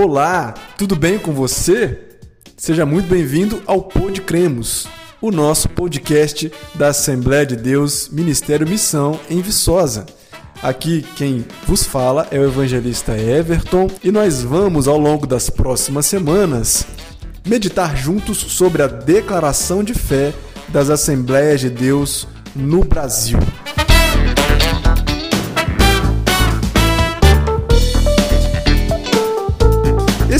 Olá, tudo bem com você? Seja muito bem-vindo ao Pod Cremos, o nosso podcast da Assembleia de Deus Ministério Missão em Viçosa. Aqui quem vos fala é o evangelista Everton e nós vamos ao longo das próximas semanas meditar juntos sobre a declaração de fé das Assembleias de Deus no Brasil.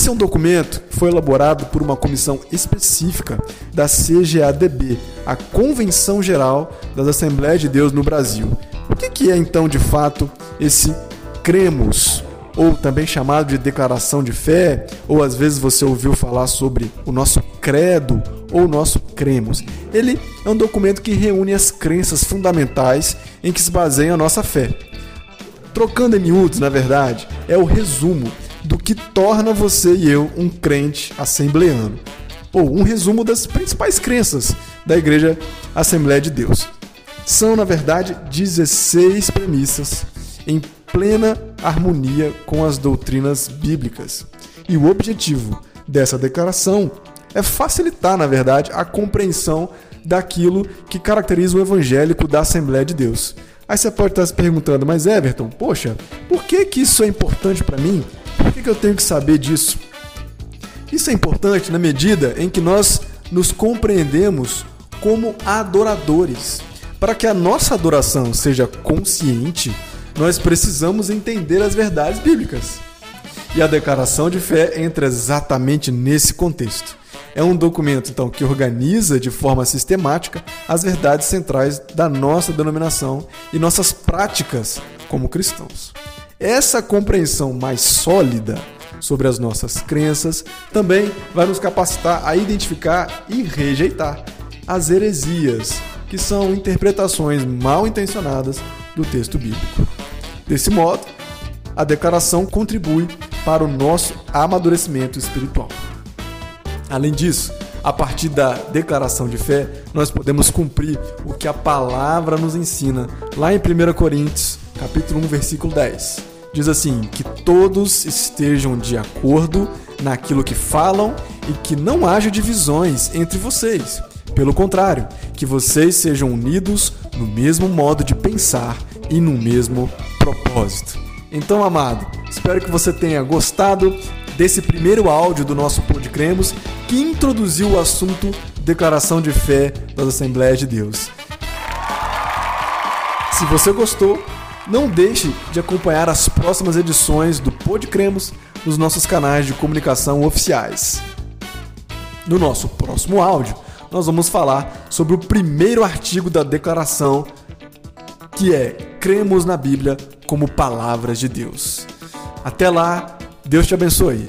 Esse é um documento que foi elaborado por uma comissão específica da CGADB, a Convenção Geral das Assembleias de Deus no Brasil. O que é então de fato esse cremos, ou também chamado de declaração de fé, ou às vezes você ouviu falar sobre o nosso credo ou o nosso cremos? Ele é um documento que reúne as crenças fundamentais em que se baseia a nossa fé. Trocando em miúdos, na verdade, é o resumo do que torna você e eu um crente assembleano, ou um resumo das principais crenças da Igreja Assembleia de Deus. São, na verdade, 16 premissas em plena harmonia com as doutrinas bíblicas. E o objetivo dessa declaração é facilitar, na verdade, a compreensão daquilo que caracteriza o evangélico da Assembleia de Deus. Aí você pode estar se perguntando, mas Everton, poxa, por que, que isso é importante para mim? Por que, que eu tenho que saber disso? Isso é importante na medida em que nós nos compreendemos como adoradores. Para que a nossa adoração seja consciente, nós precisamos entender as verdades bíblicas. E a declaração de fé entra exatamente nesse contexto. É um documento, então, que organiza de forma sistemática as verdades centrais da nossa denominação e nossas práticas como cristãos. Essa compreensão mais sólida sobre as nossas crenças também vai nos capacitar a identificar e rejeitar as heresias, que são interpretações mal intencionadas do texto bíblico. Desse modo, a declaração contribui para o nosso amadurecimento espiritual. Além disso, a partir da declaração de fé, nós podemos cumprir o que a palavra nos ensina lá em 1 Coríntios, capítulo 1, versículo 10 diz assim: que todos estejam de acordo naquilo que falam e que não haja divisões entre vocês. Pelo contrário, que vocês sejam unidos no mesmo modo de pensar e no mesmo propósito. Então, amado, espero que você tenha gostado desse primeiro áudio do nosso Pod Cremos que introduziu o assunto Declaração de Fé das Assembleias de Deus. Se você gostou, não deixe de acompanhar as próximas edições do Pod Cremos nos nossos canais de comunicação oficiais. No nosso próximo áudio, nós vamos falar sobre o primeiro artigo da declaração, que é Cremos na Bíblia como palavras de Deus. Até lá, Deus te abençoe.